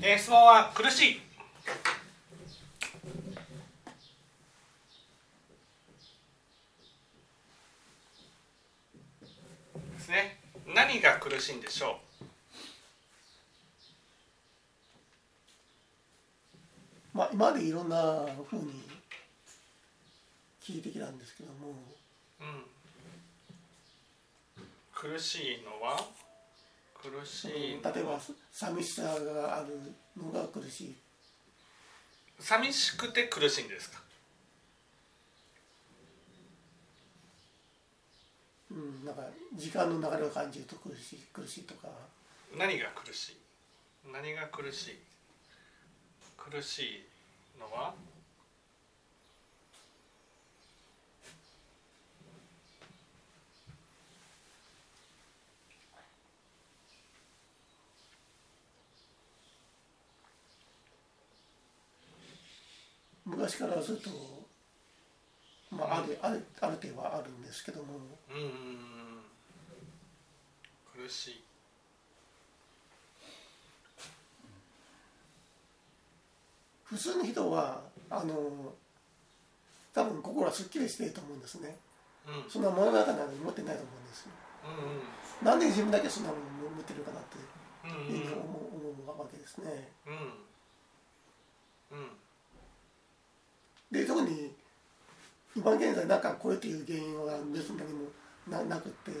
えー、質問は苦しい。ですね。何が苦しいんでしょう？まあ今までいろんなふうに聞いてきたんですけども、うん、苦しいのは？苦しい。例えば寂しさがあるのが苦しい。寂しくて苦しいんですか？うんなんか時間の流れを感じると苦しい苦しいとか。何が苦しい？何が苦しい？苦しいのは昔からずっと、まあ、あるあるある程度はあるんですけども。うん苦しい。普通の人はあの多分心はすっきりしてると思うんですね、うん、そんな物語なのに持ってないと思うんですよ、うんうん、なんで自分だけそんなもの持ってるかなっていうふうに思うわけですね、うん。うん。で特に今現在なんかこれという原因は別に何もななくって、うん。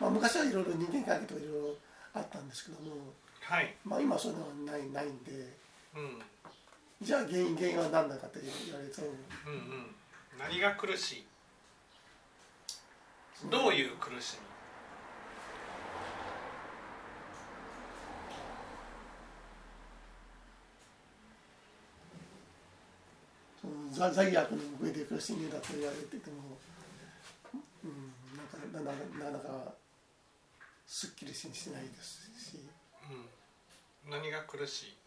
まあ、昔はいろいろ人間関係とかいろいろあったんですけども、はい。まあ、今はそういうのはないないんで、うん、じゃあ原因原因は何だかって言われると、うんうん、何が苦しい？どういう苦しみ？罪悪の上で苦しみだと言われてても、うん、なんかなかなかすっきりしないですし、うん、何が苦しい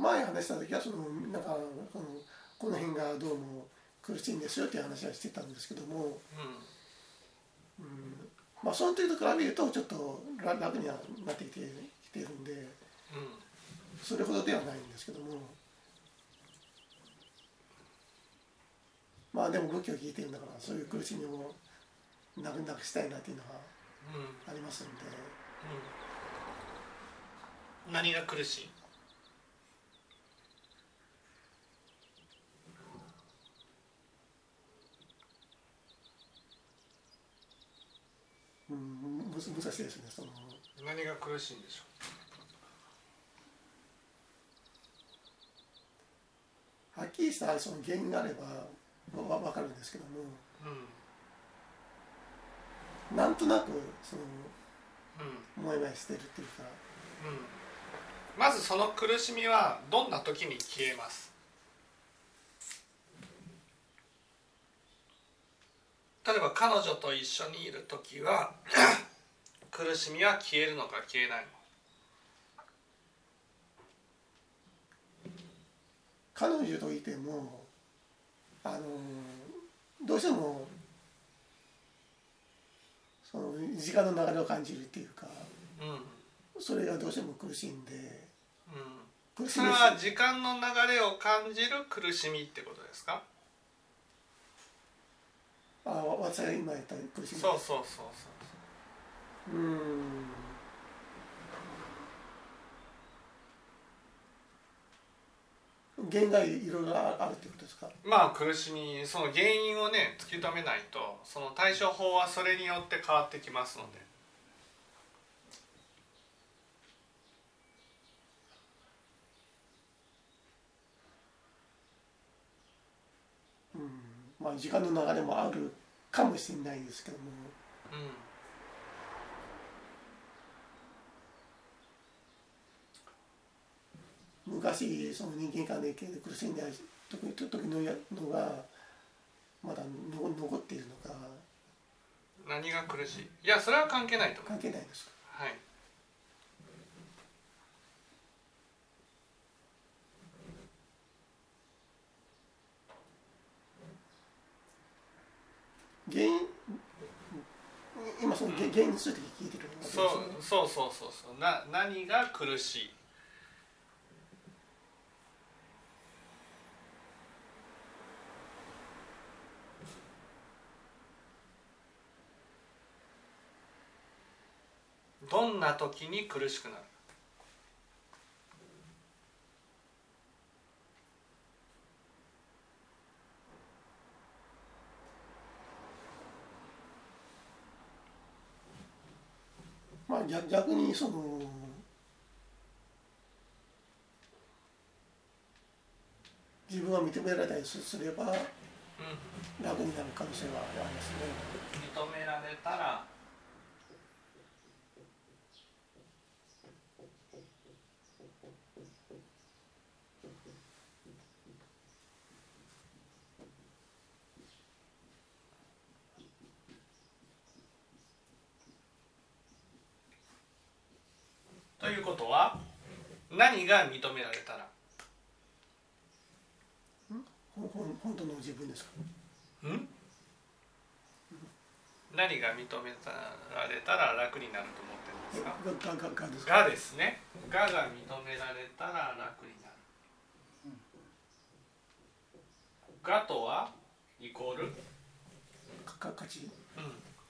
前話した時はそのなんかこのこの辺がどうも苦しいんですよっていう話はしてたんですけども、うん、うん、まあその時と比べるとちょっと楽にはなってきてきてるんで、うん、それほどではないんですけども。まあでも仏教を聞いてるんだからそういう苦しみをなくなくしたいなっていうのはありますんで、うん、何が苦しい？うん。難しいですねその。何が苦しいんでしょうはっきりしたその原因があればわ分かるんですけども、うん、なんとなくその、うん、もやもやしてるっていうか、うん、まずその苦しみはどんな時に消えます？例えば彼女と一緒にいる時は 苦しみは消えるのか消えないの？か彼女といてもあのどうしてもその時間の流れを感じるっていうか、うん、それがどうしても苦しいんで、うん、それは時間の流れを感じる苦しみってことですか？あ私が今言った苦しみそうそうそうそうう。ん。原因がいろいろあるってことですか？まあ苦しみその原因をね突き止めないとその対処法はそれによって変わってきますのでまあ、時間の流れもあるかもしれないですけども、うん、昔その人間関係で苦しんで時時ののがまだ残っているのか。何が苦しい？いやそれは関係ないと関係ないですか？はい原因今その原因について聞いてるわけですそう。よねそう。そうそう。そうな何が苦しいどんな時に苦しくなる逆逆にその自分が認められたりすすればうん楽になる可能性はありますね。認められたらということは何が認められたら？本当の自分ですか？ん？何が認められたら楽になると思ってるんですか？ががががですか？がですね。がが認められたら楽になる。がとはイコール、うん、かか価値？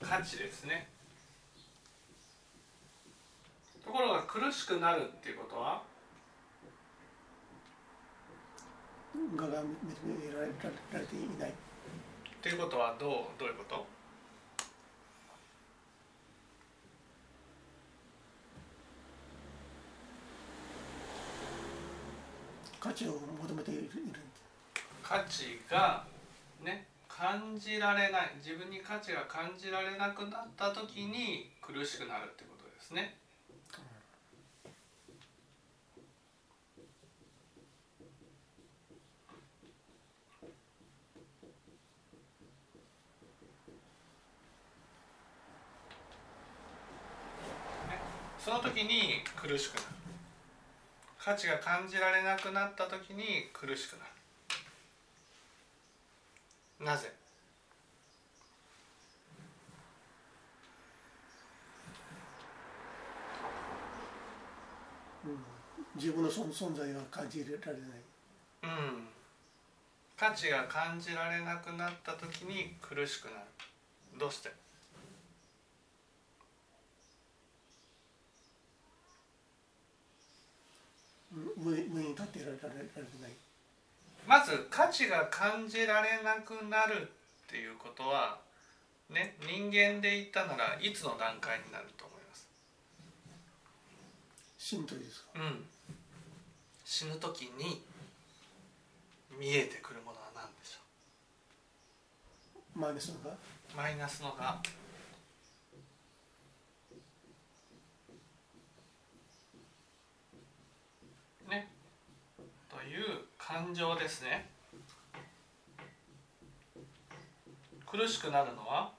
価値ですねところが苦しくなるっていうことは？がが認められていない。っていうことはどう？どういうこと？価値を求めている。価値がね感じられない。自分に価値が感じられなくなった時に苦しくなるってことですねねその時に苦しくなる。価値が感じられなくなった時に苦しくなる。なぜ？自分の存存在が感じられない。うん。価値が感じられなくなった時に苦しくなる。どうして？上上に立っていられられられてない。まず価値が感じられなくなるっていうことはね人間で言ったならいつの段階になると思います？死ぬといいですか？うん死ぬ時に見えてくるものは何でしょマイナスのが？うマイナスのがねという感情ですね。苦しくなるのは？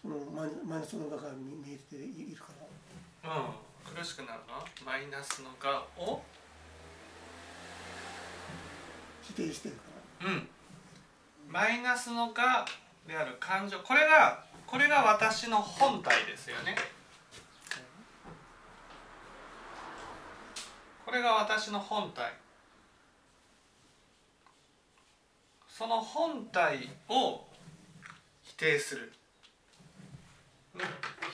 そのマイナスのがが見見えているから。うん。苦しくなるのは？マイナスのがを？否定してるから。うん。マイナスのがである。感情。これがこれが私の本体ですよね。これが私の本体その本体を否定する、ね、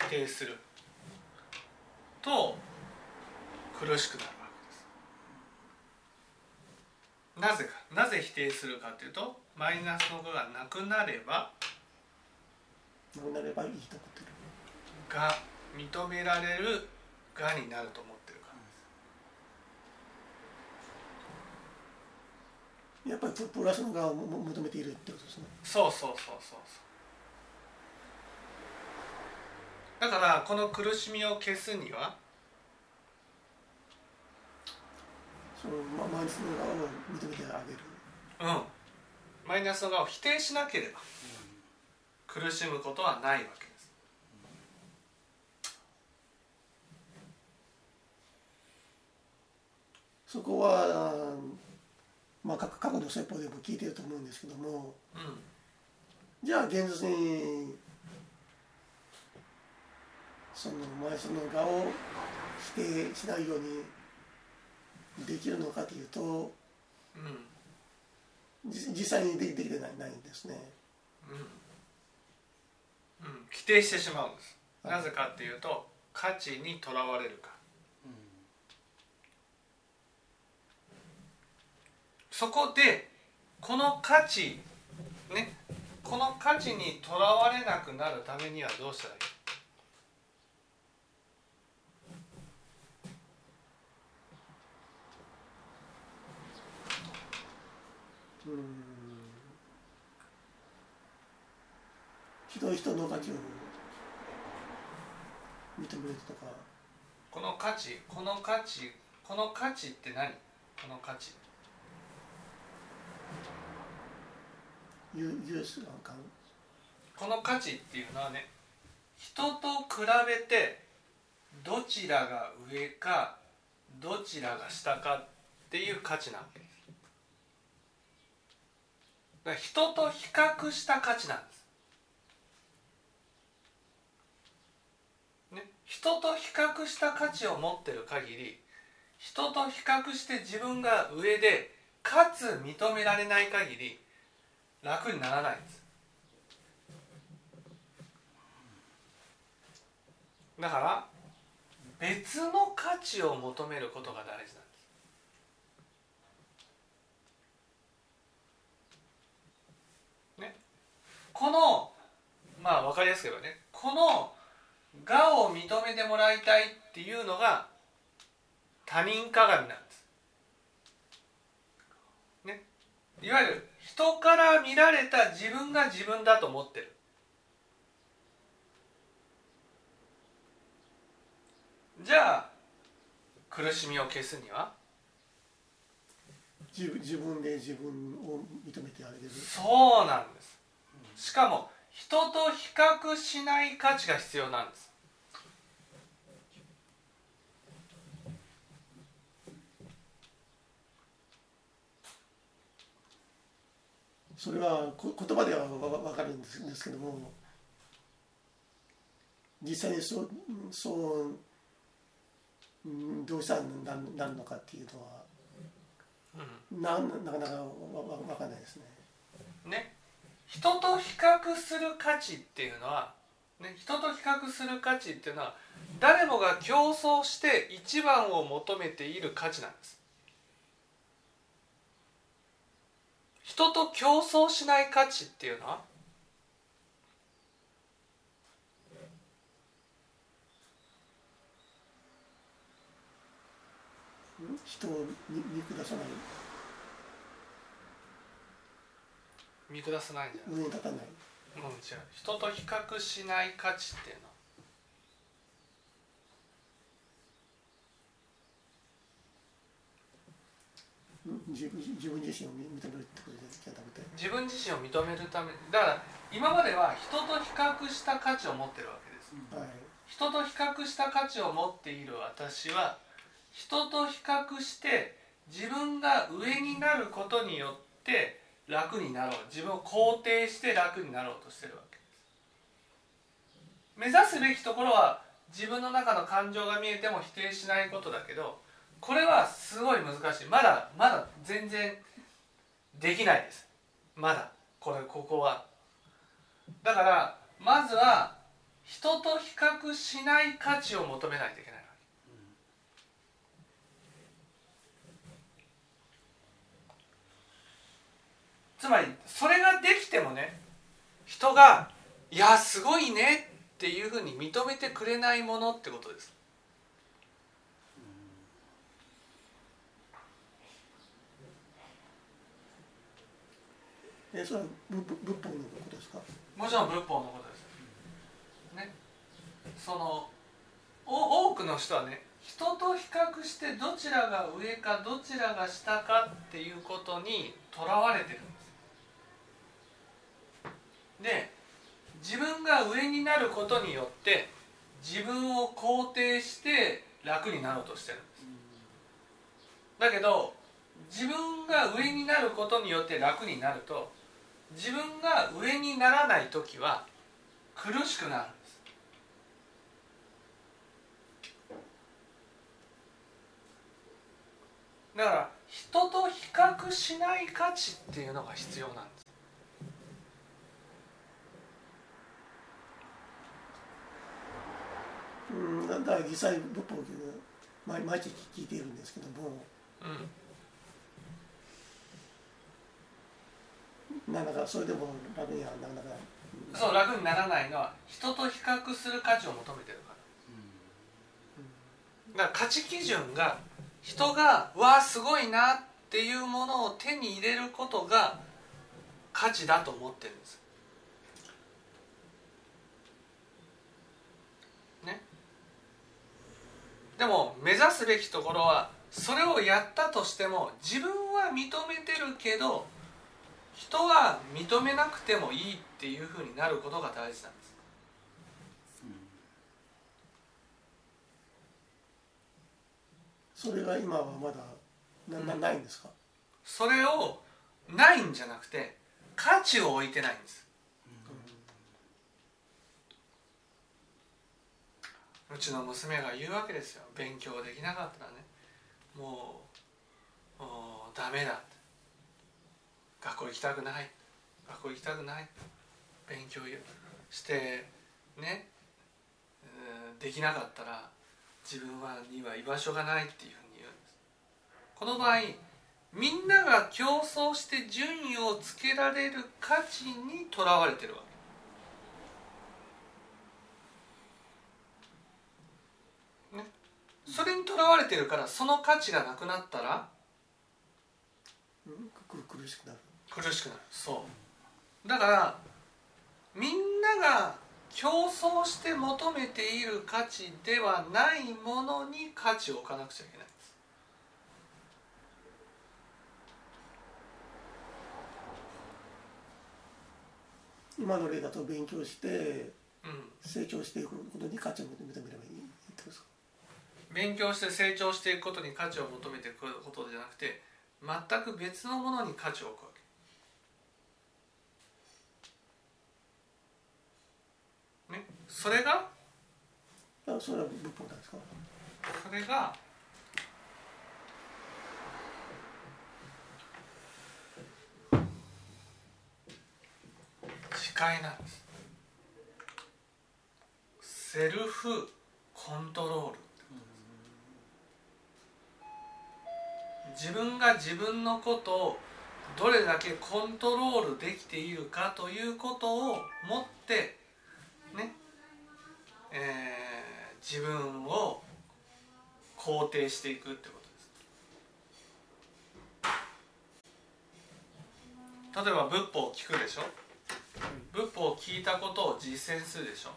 否定する。と苦しくなるわけです。なぜか。なぜ否定するかというとマイナスのががなくなればなくなればいいと。が認められるがになると思ってるからですやっぱりプスの側を求めているってことですね。そうそうそうそうそうだからこの苦しみを消すにはそのまマイナスの側を認めてあげる。うんマイナスの側を否定しなければ苦しむことはないわけですそこは、まあ、過過去の説法でも聞いてると思うんですけども、うん。じゃあ現実にその前その側を否定しないようにできるのかというと、うん、実際にできてないないんですね、うん、うん、否定してしまうんです、なぜかっていうと価値にとらわれるか、うん、そこでこの価値ねこの価値にとらわれなくなるためにはどうしたらいい？うん。人人の価値を認めるとか。この価値この価値この価値って何？この価値ユースこの価値っていうのはね人と比べてどちらが上かどちらが下かっていう価値なわけです。人と比較した価値なんです。ね人と比較した価値を持ってる限り人と比較して自分が上でかつ認められない限り楽にならないんですだから別の価値を求めることが大事なんです。ね。このまあ分かりやすく言えばね。この我を認めてもらいたいっていうのが他人鏡なんです。ね。いわゆる人から見られた自分が自分だと思ってる。じゃあ苦しみを消すには？自自分で自分を認めてあげる。そうなんです。しかも人と比較しない価値が必要なんですそれはこ言葉では分かるんですけども実際にそうそうどうしたらなるのかっていうのは、うん、ななかなか分かんないですね。ね人と比較する価値っていうのは、ね、人と比較する価値っていうのは誰もが競争して一番を求めている価値なんです。人と競争しない価値っていうのは？人を見下さない？見下さないんじゃない？上に立たない？うん人と比較しない価値っていうの。は自分自分自身を認めるってことじゃなくて自分自身を認めるためだから今までは人と比較した価値を持ってるわけです、はい、人と比較した価値を持っている私は人と比較して自分が上になることによって楽になろう。自分を肯定して楽になろうとしてるわけ。です目指すべきところは自分の中の感情が見えても否定しないことだけどこれはすごい難しい。まだまだ全然できないです。まだ。これここは。だからまずは人と比較しない価値を求めないといけないつまりそれができてもね人が「いやすごいね」っていうふうに認めてくれないものってことです。え、それは仏法のことですか？もちろん仏法のことです。ね。そのお多くの人はね人と比較してどちらが上かどちらが下かっていうことにとらわれてるんです。で自分が上になることによって自分を肯定して楽になろうとしてるんです。だけど自分が上になることによって楽になると自分が上にならない時は苦しくなるんです。だから人と比較しない価値っていうのが必要なんです。うんだから実際仏法を毎毎日聞いているんですけども、うん、なん。だかそれでも楽にはなかなかそう楽にならないのは人と比較する価値を求めてるから、だから価値基準が人が「わあすごいな」っていうものを手に入れることが価値だと思ってるんです。でも目指すべきところはそれをやったとしても自分は認めてるけど人は認めなくてもいいっていうふうになることが大事なんです。それが今はまだなないんですか、それをないんじゃなくて価値を置いてないんです。うちの娘が言うわけですよ。勉強できなかったらね。もうもうダメだ学校行きたくない。学校行きたくない。勉強してねできなかったら自分はには居場所がないっていうふうに言うんです。この場合みんなが競争して順位をつけられる価値にとらわれてるわけ。ね。それにとらわれてるからその価値がなくなったら、苦しくなる。苦しくなる。そう。だからみんなが競争して求めている価値ではないものに価値を置かなくちゃいけない。今の例だと勉強して、成長していくことに価値を認めればいい。ってことです勉強して成長していくことに価値を求めていくことじゃなくて全く別のものに価値を置くわけ。ね、それが？あそれは仏法なんですか？それが？自戒なんです。セルフコントロール。自分が自分のことをどれだけコントロールできているかということをもってね、えー、自分を肯定していくってことです。例えば仏法を聞くでしょ？仏法を聞いたことを実践するでしょ？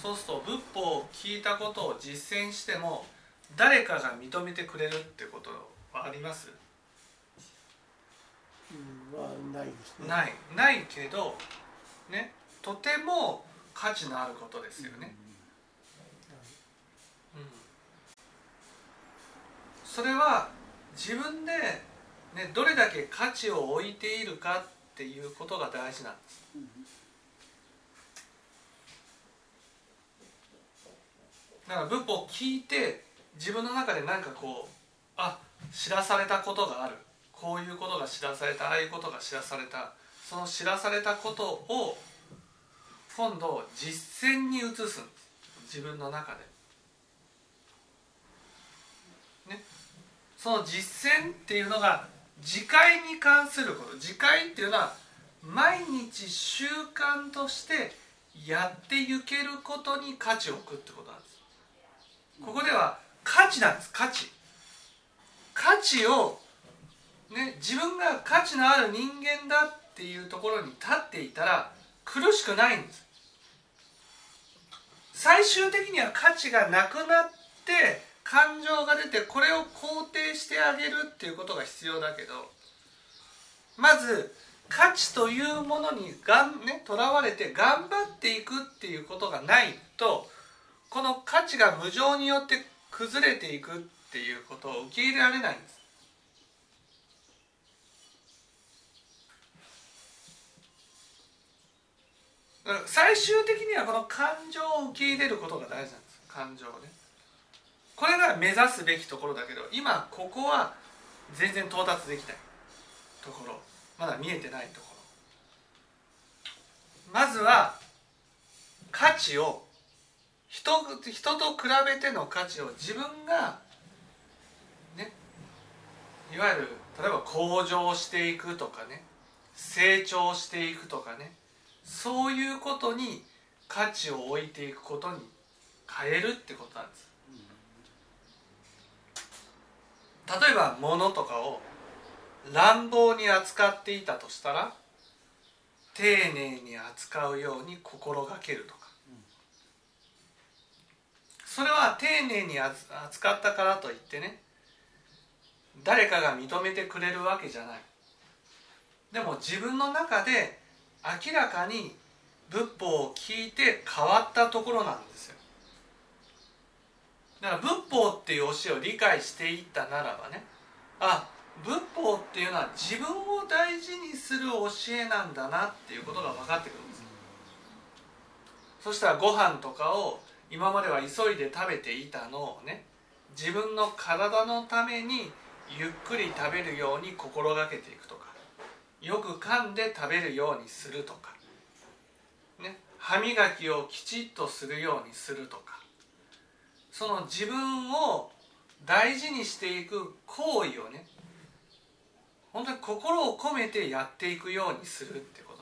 そうすると仏法を聞いたことを実践しても誰かが認めてくれるってことあります？うんはないですね。ない。ないけどねとても価値のあることですよね、うん、うん、それは自分で、ね、どれだけ価値を置いているかっていうことが大事なんです、うん、だから仏法を聞いて自分の中で何かこうあ知らされたことがある。こういうことが知らされたああいうことが知らされた。その知らされたことを今度実践に移すんです自分の中で。ね、その実践っていうのが自戒に関すること自戒っていうのは毎日習慣としてやっていけることに価値を置くってことなんです。ここでは価値なんです価値。価値を、ね、自分が価値のある人間だっていうところに立っていたら苦しくないんです最終的には価値がなくなって感情が出てこれを肯定してあげるっていうことが必要だけどまず価値というものにがんねとらわれて頑張っていくっていうことがないとこの価値が無常によって崩れていくっていうことを受け入れられないんです。最終的にはこの感情を受け入れることが大事なんです。感情をね。これが目指すべきところだけど今ここは全然到達できないところ。まだ見えてないところ。まずは価値を人人と比べての価値を自分がねいわゆる例えば向上していくとかね成長していくとかねそういうことに価値を置いていくことに変えるってことなんです。例えば物とかを乱暴に扱っていたとしたら丁寧に扱うように心がけるとか。それは丁寧に扱ったからといってね誰かが認めてくれるわけじゃない。でも自分の中で明らかに仏法を聞いて変わったところなんですよ。だから仏法っていう教えを理解していったならばねあ仏法っていうのは自分を大事にする教えなんだなっていうことが分かってくるんです。そしたらご飯とかを今までは急いで食べていたのをね自分の体のためにゆっくり食べるように心がけていくとか。よく噛んで食べるようにするとか、ね、歯磨きをきちっとするようにするとか。その自分を大事にしていく行為をね本当に心を込めてやっていくようにするってこ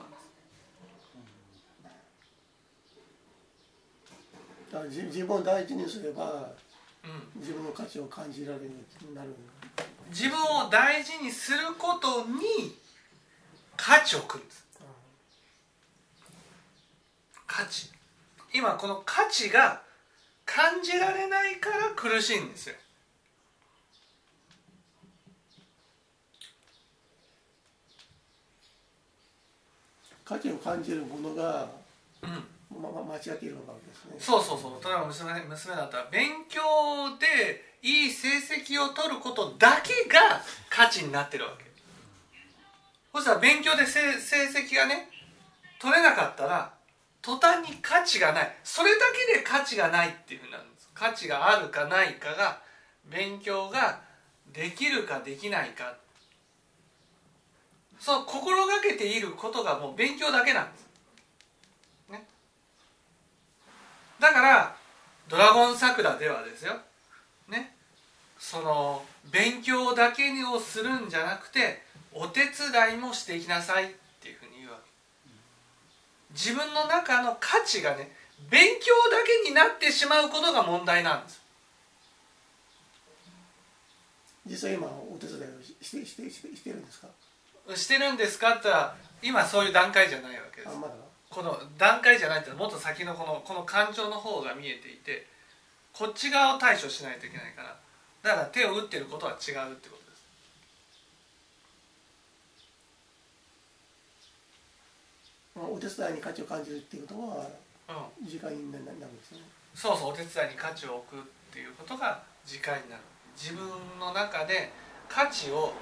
となんです。自分を大事にすれば、うん、自分の価値を感じられるようになる。自分を大事にすることに価値をくるんです。価値。今この価値が感じられないから苦しいんですよ。価値を感じるものが、うん。まま、間違っているわけですね。そうそうそう。例えば娘娘だったら勉強でいい成績を取ることだけが価値になってるわけそしたら勉強で成績がね取れなかったら途端に価値がない。それだけで価値がないっていうふうになるんです。価値があるかないかが勉強ができるかできないか。そう心がけていることがもう勉強だけなんです、ね、だから「ドラゴン桜」ではですよ。ね。その勉強だけをするんじゃなくてお手伝いもしていきなさいっていうふうに言うわけ。自分の中の価値がね勉強だけになってしまうことが問題なんです。実際今お手伝いをしてしてしてしてるんですか？してるんですかって言ったら今そういう段階じゃないわけです、ま、この段階じゃないってもっと先のこのこの感情の方が見えていてこっち側を対処しないといけないからだから手を打ってることは違うってことお手伝いに価値を感じるっていうことは時間になるんですね、そうそうお手伝いに価値を置くっていうことが時間になる。自分の中で価値を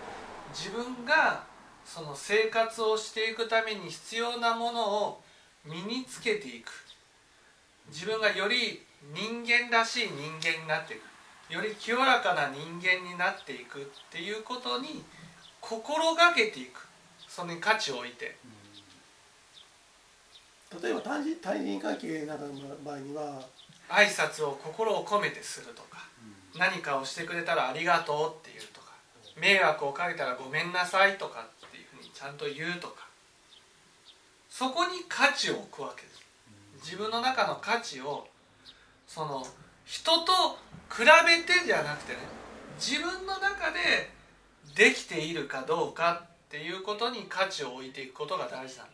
自分がその生活をしていくために必要なものを身につけていく。自分がより人間らしい人間になっていく。より清らかな人間になっていくっていうことに心がけていく。それに価値を置いて。例えば対人対人関係などの場合には挨拶を心を込めてするとか、うん、何かをしてくれたらありがとうっていうとか迷惑をかけたらごめんなさいとかっていうふうにちゃんと言うとかそこに価値を置くわけです。自分の中の価値をその人と比べてじゃなくてね自分の中でできているかどうかっていうことに価値を置いていくことが大事なんです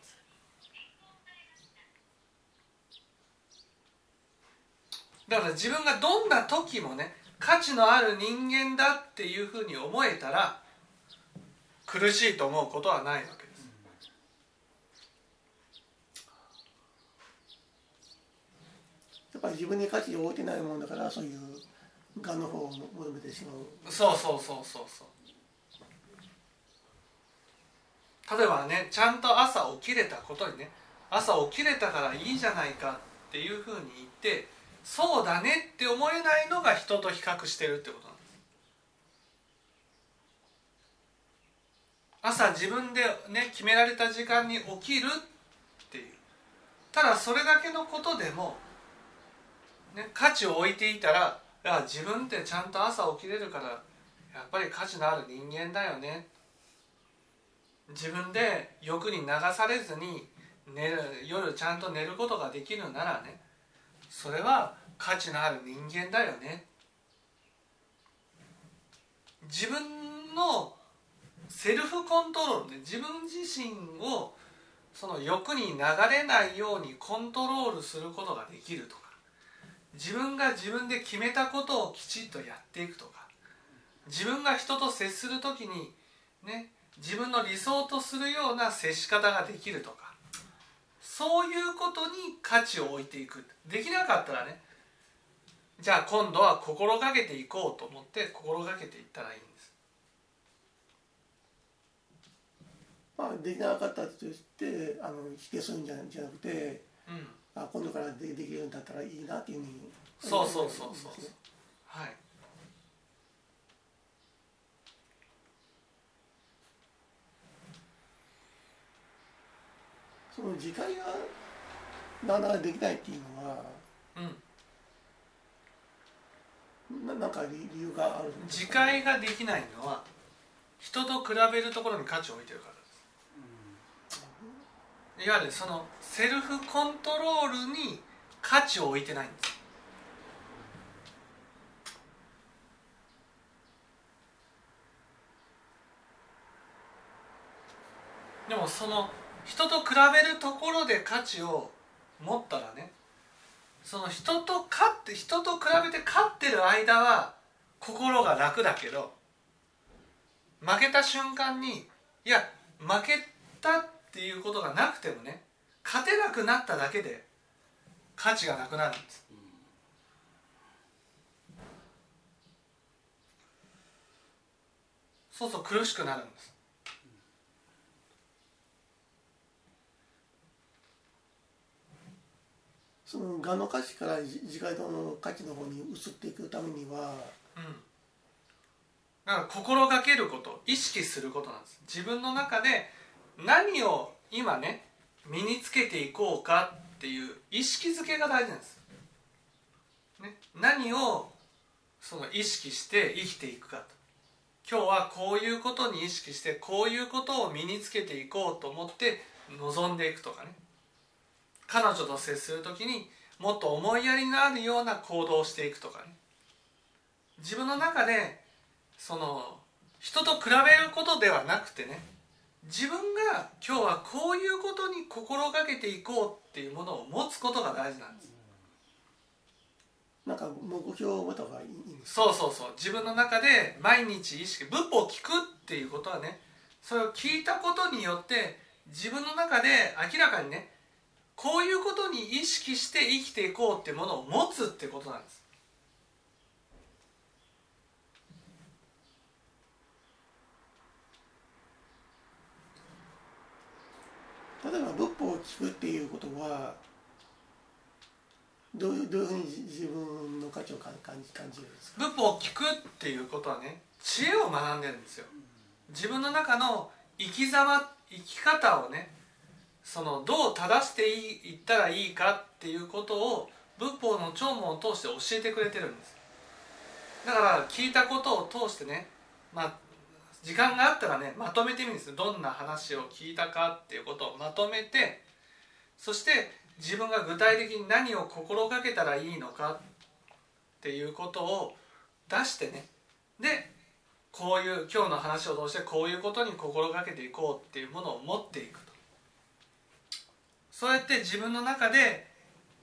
だから自分がどんな時もね価値のある人間だっていうふうに思えたら苦しいと思うことはないわけです。やっぱり自分に価値を置いてないもんだからそういうがの方を求めてしまう。そうそうそうそうそう。例えばねちゃんと朝起きれたことにね朝起きれたからいいじゃないかっていうふうに言ってそうだねって思えないのが人と比較してるってこと朝自分でね決められた時間に起きるっていう。ただそれだけのことでも、ね、価値を置いていたらいや自分ってちゃんと朝起きれるからやっぱり価値のある人間だよね。自分で欲に流されずに寝る夜ちゃんと寝ることができるならねそれは価値のある人間だよね。自分のセルフコントロールで自分自身をその欲に流れないようにコントロールすることができるとか。自分が自分で決めたことをきちっとやっていくとか。自分が人と接する時にね自分の理想とするような接し方ができるとか。そういうことに価値を置いていく。できなかったらねじゃあ今度は心がけていこうと思って心がけていったらいいんです。まあできなかったとしてあの否定するんじゃじゃなくて、うん、あ今度からでできるようになったらいいなっていうふうにそうそうそうそう。はいその自戒がなかなかできないっていうのは、うん、ななんか理由がある自戒ができないのは人と比べるところに価値を置いてるからいわゆるそのセルフコントロールに価値を置いてないんです。でもその人と比べるところで価値を持ったらねその人と勝って人と比べて勝ってる間は心が楽だけど負けた瞬間にいや負けたっていうことがなくてもね勝てなくなっただけで価値がなくなるんです。そうそう苦しくなるんですそのがの価値から自戒の価値の方に移っていくためには、うん、だから心がけること意識することなんです。自分の中で何を今ね身につけていこうかっていう意識づけが大事なんです、ね、何をその意識して生きていくかと。今日はこういうことに意識してこういうことを身につけていこうと思って望んでいくとかね。彼女と接する時にもっと思いやりのあるような行動をしていくとかね。自分の中でその人と比べることではなくてね自分が今日はこういうことに心がけていこうっていうものを持つことが大事なんです。なんか目標を持った方がいいんですそうそうそう。自分の中で毎日意識仏法を聞くっていうことはねそれを聞いたことによって自分の中で明らかにねこういうことに意識して生きていこうってものを持つってことなんです。例えば仏法を聞くっていうことはどういうどういうふうに自分の価値を感じ感じるんですか？仏法を聞くっていうことはね知恵を学んでるんですよ。自分の中の生き様生き方をねそのどう正していったらいいかっていうことを仏法の聴聞を通して教えてくれてるんです。だから聞いたことを通してねまあ時間があったらねまとめてみるんですどんな話を聞いたかっていうことをまとめてそして自分が具体的に何を心がけたらいいのかっていうことを出してね。でこういう今日の話を通してこういうことに心がけていこうっていうものを持っていくと。そうやって自分の中で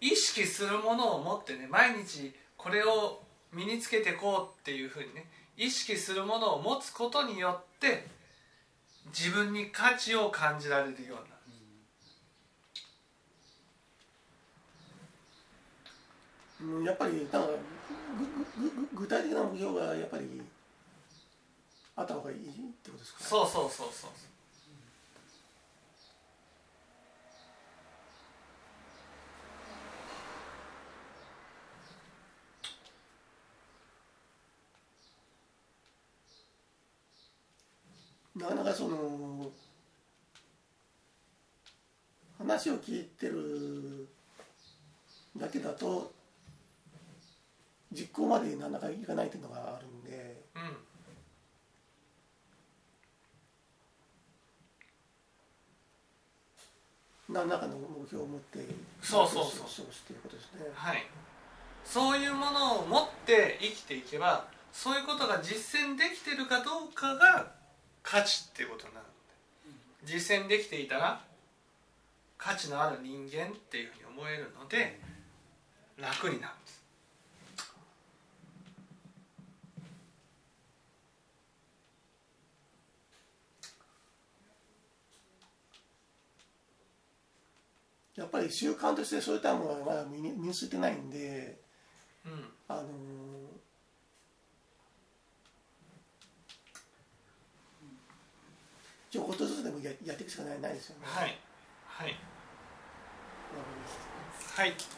意識するものを持ってね毎日これを身につけていこうっていうふうにね意識するものを持つことによって自分に価値を感じられるようにな。る、うん、やっぱりなんか具体的な目標がやっぱりあった方がいいってことですか、そうそうそうそうなかなかその話を聞いてるだけだと実行までなかなかいかないというのがあるんで、うん、何らかの目標を持ってそうそうそう。そうっていうことですねはい。そういうものを持って生きていけばそういうことが実践できてるかどうかが価値っていうことになるので実践できていたら価値のある人間っていうふうに思えるので楽になるんです。やっぱり習慣としてそういったものはまだ身に身についてないんで、うん、あのちょこっとずつでもややっていくしかないないですよね。はい。はい。はい